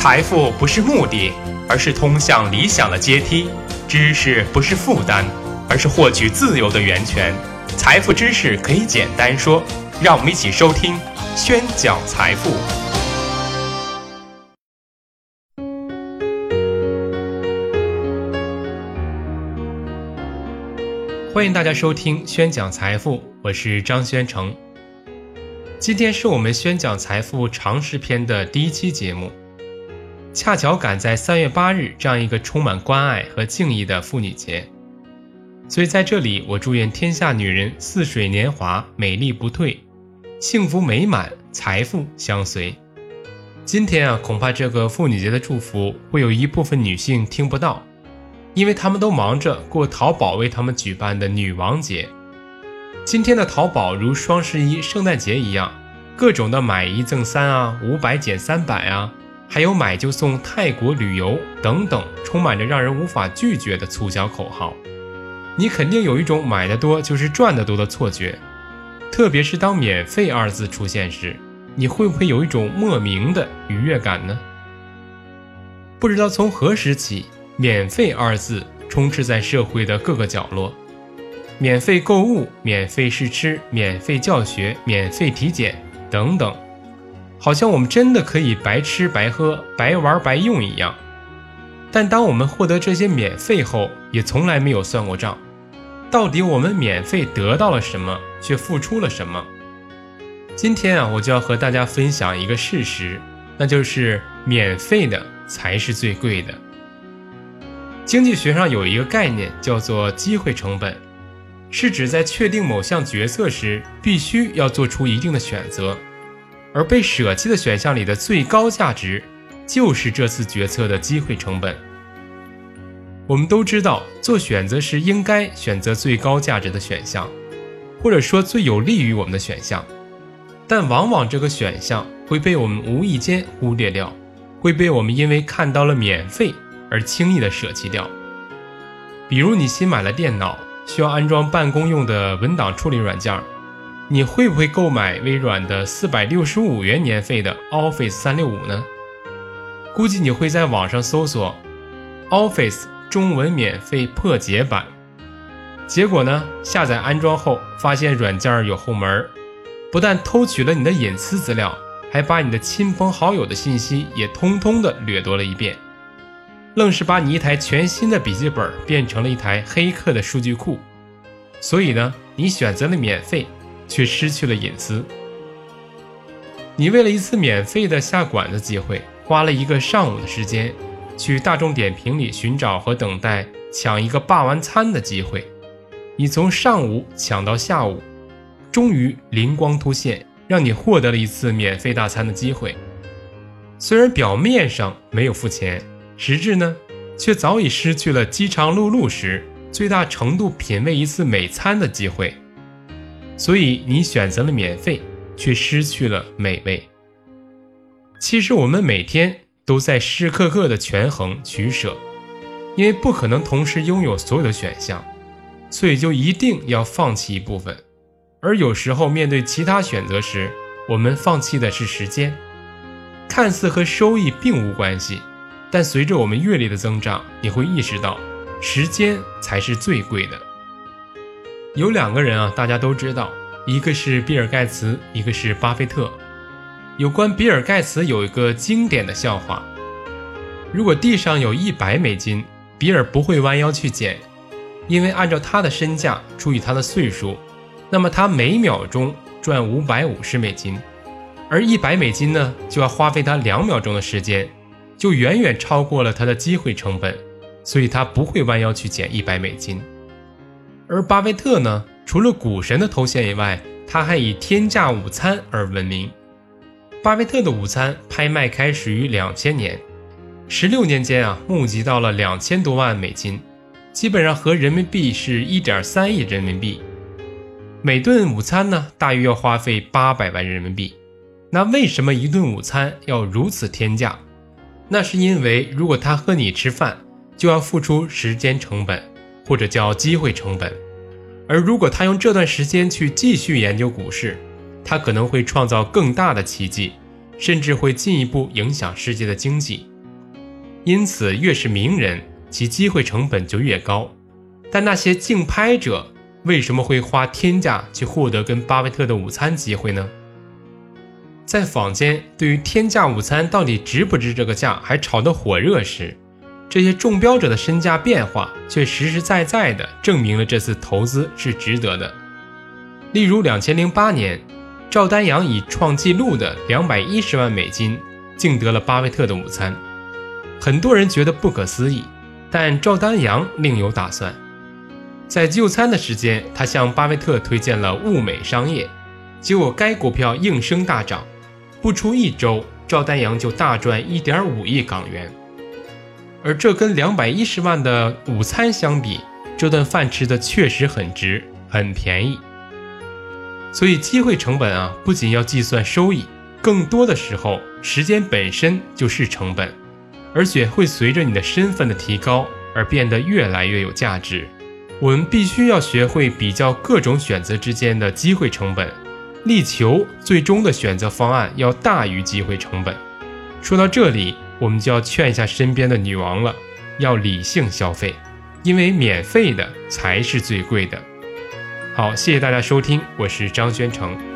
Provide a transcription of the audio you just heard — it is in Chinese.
财富不是目的，而是通向理想的阶梯；知识不是负担，而是获取自由的源泉。财富知识可以简单说，让我们一起收听宣讲财富。欢迎大家收听宣讲财富，我是张宣成。今天是我们宣讲财富常识篇的第一期节目。恰巧赶在三月八日这样一个充满关爱和敬意的妇女节，所以在这里，我祝愿天下女人似水年华，美丽不退，幸福美满，财富相随。今天啊，恐怕这个妇女节的祝福会有一部分女性听不到，因为她们都忙着过淘宝为她们举办的女王节。今天的淘宝如双十一、圣诞节一样，各种的买一赠三啊，五百减三百啊。还有买就送泰国旅游等等，充满着让人无法拒绝的促销口号，你肯定有一种买的多就是赚的多的错觉。特别是当“免费”二字出现时，你会不会有一种莫名的愉悦感呢？不知道从何时起，“免费”二字充斥在社会的各个角落，免费购物、免费试吃、免费教学、免费体检等等。好像我们真的可以白吃白喝、白玩白用一样，但当我们获得这些免费后，也从来没有算过账，到底我们免费得到了什么，却付出了什么？今天啊，我就要和大家分享一个事实，那就是免费的才是最贵的。经济学上有一个概念叫做机会成本，是指在确定某项决策时，必须要做出一定的选择。而被舍弃的选项里的最高价值，就是这次决策的机会成本。我们都知道，做选择时应该选择最高价值的选项，或者说最有利于我们的选项。但往往这个选项会被我们无意间忽略掉，会被我们因为看到了免费而轻易的舍弃掉。比如，你新买了电脑，需要安装办公用的文档处理软件。你会不会购买微软的四百六十五元年费的 Office 三六五呢？估计你会在网上搜索 Office 中文免费破解版，结果呢，下载安装后发现软件有后门，不但偷取了你的隐私资料，还把你的亲朋好友的信息也通通的掠夺了一遍，愣是把你一台全新的笔记本变成了一台黑客的数据库。所以呢，你选择了免费。却失去了隐私。你为了一次免费的下馆子机会，花了一个上午的时间，去大众点评里寻找和等待抢一个霸王餐的机会。你从上午抢到下午，终于灵光突现，让你获得了一次免费大餐的机会。虽然表面上没有付钱，实质呢，却早已失去了饥肠辘辘时最大程度品味一次美餐的机会。所以你选择了免费，却失去了美味。其实我们每天都在时时刻刻的权衡取舍，因为不可能同时拥有所有的选项，所以就一定要放弃一部分。而有时候面对其他选择时，我们放弃的是时间。看似和收益并无关系，但随着我们阅历的增长，你会意识到，时间才是最贵的。有两个人啊，大家都知道，一个是比尔盖茨，一个是巴菲特。有关比尔盖茨有一个经典的笑话：如果地上有一百美金，比尔不会弯腰去捡，因为按照他的身价除以他的岁数，那么他每秒钟赚五百五十美金，而一百美金呢，就要花费他两秒钟的时间，就远远超过了他的机会成本，所以他不会弯腰去捡一百美金。而巴菲特呢，除了股神的头衔以外，他还以天价午餐而闻名。巴菲特的午餐拍卖开始于两千年，十六年间啊，募集到了两千多万美金，基本上合人民币是一点三亿人民币。每顿午餐呢，大约要花费八百万人民币。那为什么一顿午餐要如此天价？那是因为如果他和你吃饭，就要付出时间成本。或者叫机会成本，而如果他用这段时间去继续研究股市，他可能会创造更大的奇迹，甚至会进一步影响世界的经济。因此，越是名人，其机会成本就越高。但那些竞拍者为什么会花天价去获得跟巴菲特的午餐机会呢？在坊间对于天价午餐到底值不值这个价还炒得火热时，这些中标者的身价变化却实实在在地证明了这次投资是值得的。例如，两千零八年，赵丹阳以创纪录的两百一十万美金竞得了巴菲特的午餐，很多人觉得不可思议，但赵丹阳另有打算。在就餐的时间，他向巴菲特推荐了物美商业，结果该股票应声大涨。不出一周，赵丹阳就大赚一点五亿港元，而这跟两百一十万的午餐相比，这顿饭吃的确实很值，很便宜。所以机会成本啊，不仅要计算收益，更多的时候，时间本身就是成本，而且会随着你的身份的提高而变得越来越有价值。我们必须要学会比较各种选择之间的机会成本。力求最终的选择方案要大于机会成本。说到这里，我们就要劝一下身边的女王了，要理性消费，因为免费的才是最贵的。好，谢谢大家收听，我是张宣成。